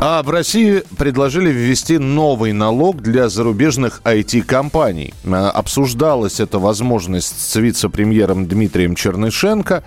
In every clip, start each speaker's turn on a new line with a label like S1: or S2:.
S1: А в России предложили ввести новый налог для зарубежных IT-компаний. А, Обсуждалась эта возможность с вице-премьером Дмитрием Чернышенко.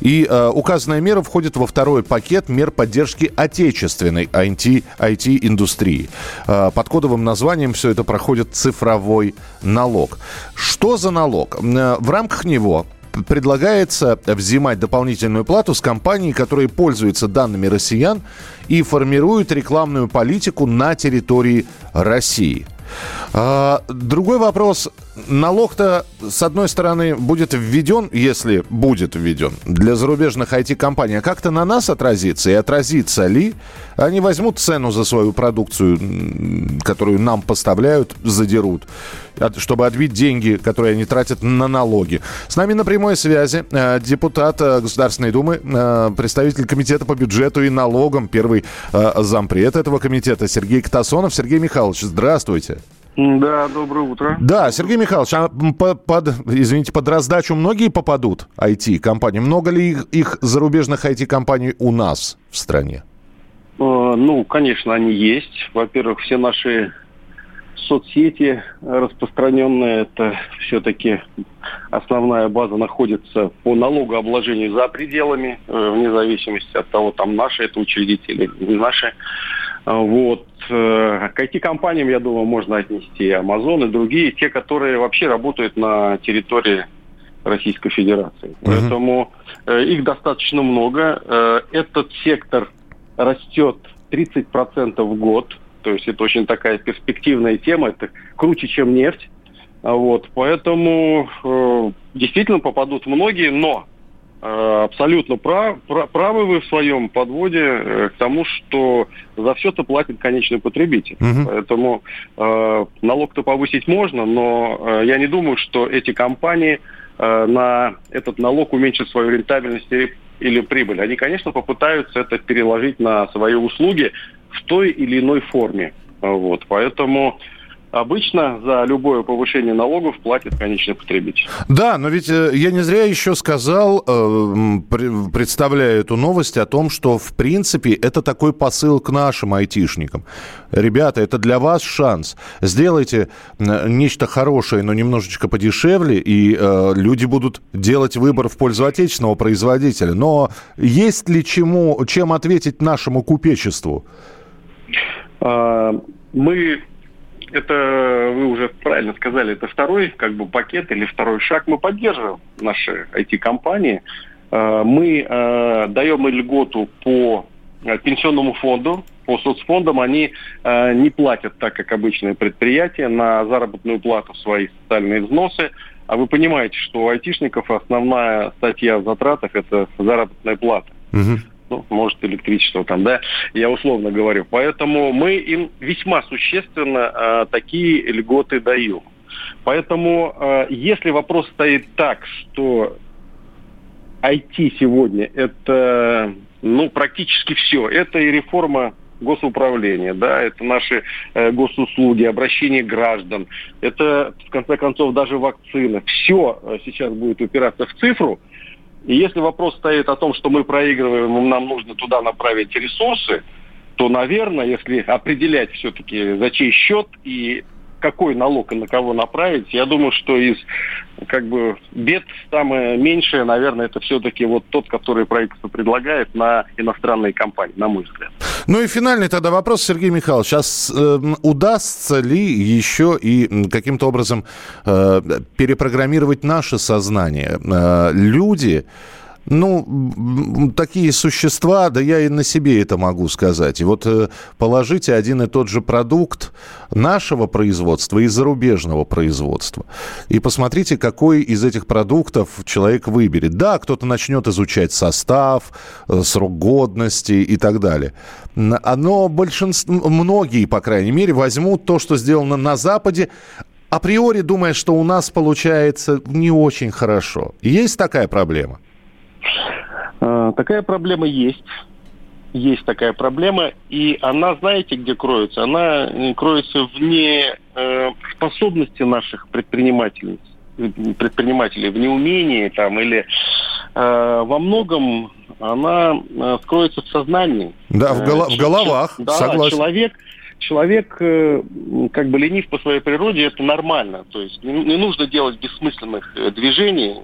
S1: И э, указанная мера входит во второй пакет мер поддержки отечественной IT, IT-индустрии. Э, под кодовым названием все это проходит цифровой налог. Что за налог? Э, В рамках него предлагается взимать дополнительную плату с компаний, которые пользуются данными россиян и формируют рекламную политику на территории России. А, Другой вопрос. Налог-то, с одной стороны, будет введен, если будет введен, для зарубежных IT-компаний. А как-то на нас отразится? И отразится ли? Они возьмут цену за свою продукцию, которую нам поставляют, задерут, чтобы отбить деньги, которые они тратят на налоги. С нами на прямой связи э, депутат э, Государственной Думы, э, представитель Комитета по бюджету и налогам, первый зампред этого комитета Сергей Катасонов. Сергей Михайлович, здравствуйте.
S2: Да, доброе утро.
S1: Да, Сергей Михайлович, а м, по- под, извините, под раздачу многие попадут IT-компании? Много ли их, их зарубежных IT-компаний у нас в стране?
S2: Э, Ну, конечно, они есть. Во-первых, все наши соцсети распространенные, это все-таки основная база находится по налогообложению за пределами, э, вне зависимости от того, там наши это учредители или не наши. А, Вот. Э, К IT-компаниям, я думаю, можно отнести Amazon, и другие, те, которые вообще работают на территории Российской Федерации. Поэтому э, их достаточно много. Э, этот сектор растет 30% в год. То есть это очень такая перспективная тема. Это круче, чем нефть. А Вот, поэтому э, действительно попадут многие, но абсолютно прав, пра- правы вы в своем подводе э, к тому, что за все это платит конечный потребитель.
S1: Мгм.
S2: Поэтому э, налог-то повысить можно, но э, я не думаю, что эти компании э, на этот налог уменьшат свою рентабельность или, или прибыль. Они, конечно, попытаются это переложить на свои услуги в той или иной форме. Вот, поэтому обычно за любое повышение налогов платит конечный потребитель.
S1: Да, но ведь э, я не зря еще сказал, э, представляя эту новость, о том, что, в принципе, это такой посыл к нашим айтишникам. Ребята, это для вас шанс. Сделайте нечто хорошее, но немножечко подешевле, и э, люди будут делать выбор в пользу отечественного производителя. Но есть ли чему, чем ответить нашему купечеству?
S2: А, Мы, это вы уже правильно сказали, это второй как бы пакет или второй шаг. Мы поддерживаем наши IT-компании. А, Мы а, даем льготу по а, пенсионному фонду, по соцфондам они не платят так, как обычные предприятия, на заработную плату свои социальные взносы. А вы понимаете, что у айтишников основная статья в затратах – это заработная плата
S1: Мгм.
S2: Ну, может, электричество там, да, я условно говорю. Поэтому мы им весьма существенно э, такие льготы даем. Поэтому, э, если вопрос стоит так, что IT сегодня это, ну, практически все, это и реформа госуправления, да, это наши э, госуслуги, обращение граждан, это, в конце концов, даже вакцина. Все сейчас будет упираться в цифру, и если вопрос стоит о том, что мы проигрываем, нам нужно туда направить ресурсы, то, наверное, если определять все-таки за чей счет и какой налог и на кого направить, я думаю, что из как бы бед самое меньшее, наверное, это все-таки вот тот, который правительство предлагает на иностранные компании, на мой взгляд.
S1: Ну и финальный тогда вопрос, Сергей Михайлович. Сейчас удастся ли еще и каким-то образом э, перепрограммировать наше сознание? Э, люди, ну, такие существа, да я и на себе это могу сказать. И вот э, положите один и тот же продукт нашего производства и зарубежного производства. И посмотрите, какой из этих продуктов человек выберет. Да, кто-то начнет изучать состав, э, срок годности и так далее. Н- Но большинство, многие, по крайней мере, возьмут то, что сделано на Западе, априори думая, что у нас получается не очень хорошо. Есть такая проблема?
S2: А, такая проблема есть. Есть такая проблема, и она, знаете, где кроется? Она э, кроется вне э, способности наших предпринимателей, предпринимателей в неумении там или э, во многом она э, скроется в сознании.
S1: Да, в, голо- в головах.
S2: Да,
S1: согласен.
S2: человек человек э, как бы ленив по своей природе, это нормально. То есть не, нужно делать бессмысленных э, движений,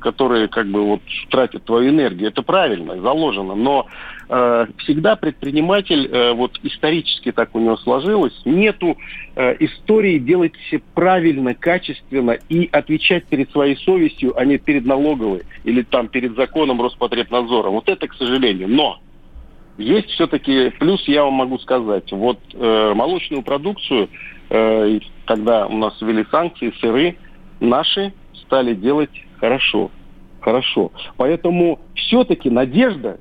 S2: которые как бы вот тратят твою энергию. Это правильно, заложено. Но э, всегда предприниматель, э, вот исторически так у него сложилось, нету э, истории делать все правильно, качественно и отвечать перед своей совестью, а не перед налоговой или там перед законом Роспотребнадзора. Вот это, к сожалению. Но есть все-таки плюс, я вам могу сказать. Вот э, молочную продукцию, э, когда у нас ввели санкции, сыры, наши стали делать хорошо. Хорошо. Поэтому все-таки надежда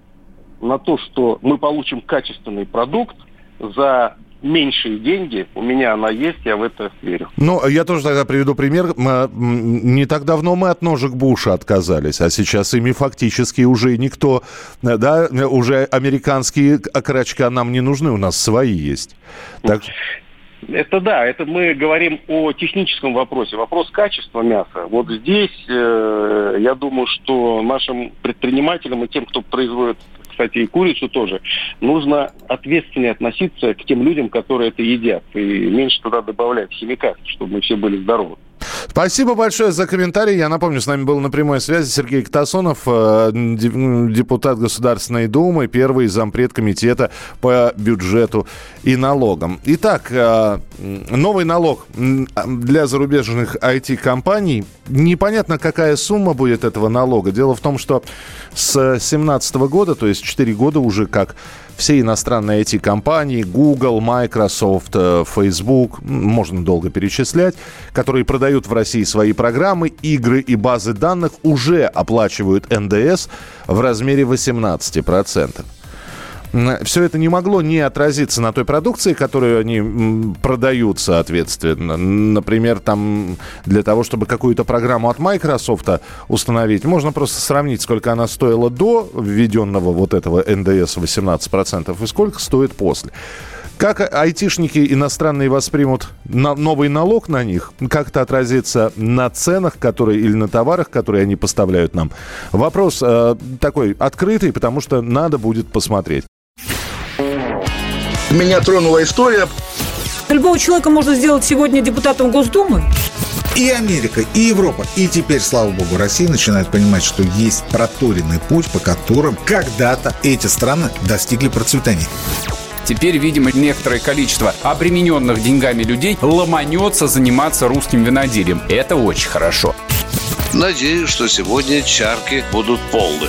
S2: на то, что мы получим качественный продукт за меньшие деньги, у меня она есть, я в это верю.
S1: Ну, я тоже тогда приведу пример. Не так давно мы от ножек Буша отказались, а сейчас ими фактически уже никто, да, уже американские окорочка нам не нужны, у нас свои есть. Так...
S2: Это да, это мы говорим о техническом вопросе. Вопрос качества мяса. Вот здесь, э, я думаю, что нашим предпринимателям и тем, кто производит кстати, и курицу тоже, нужно ответственнее относиться к тем людям, которые это едят, и меньше туда добавлять химикатов, чтобы мы все были здоровы.
S1: Спасибо большое за комментарий. Я напомню, с нами был на прямой связи Сергей Катасонов, э, депутат Государственной Думы, первый зампред комитета по бюджету и налогам. Итак, э, новый налог для зарубежных IT-компаний. Непонятно, какая сумма будет этого налога. Дело в том, что с 2017 года, то есть 4 года уже как все иностранные IT-компании, Google, Microsoft, э, Facebook, можно долго перечислять, которые продают в России свои программы, игры и базы данных, уже оплачивают НДС в размере 18% все это не могло не отразиться на той продукции, которую они продают, соответственно. Например, там для того, чтобы какую-то программу от Microsoft установить, можно просто сравнить, сколько она стоила до введенного вот этого НДС 18% и сколько стоит после. Как айтишники иностранные воспримут на новый налог на них? Как это отразится на ценах, которые или на товарах, которые они поставляют нам? Вопрос э, такой открытый, потому что надо будет посмотреть.
S3: Меня тронула история.
S4: Любого человека можно сделать сегодня депутатом Госдумы.
S3: И Америка, и Европа, и теперь, слава богу, Россия начинает понимать, что есть проторенный путь, по которым когда-то эти страны достигли процветания.
S5: Теперь, видимо, некоторое количество обремененных деньгами людей ломанется заниматься русским виноделием. Это очень хорошо.
S6: Надеюсь, что сегодня чарки будут полны.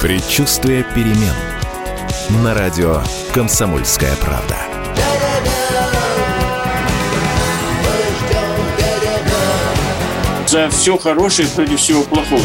S7: Предчувствие перемен. На радио «Комсомольская правда».
S8: За все хорошее против всего плохого.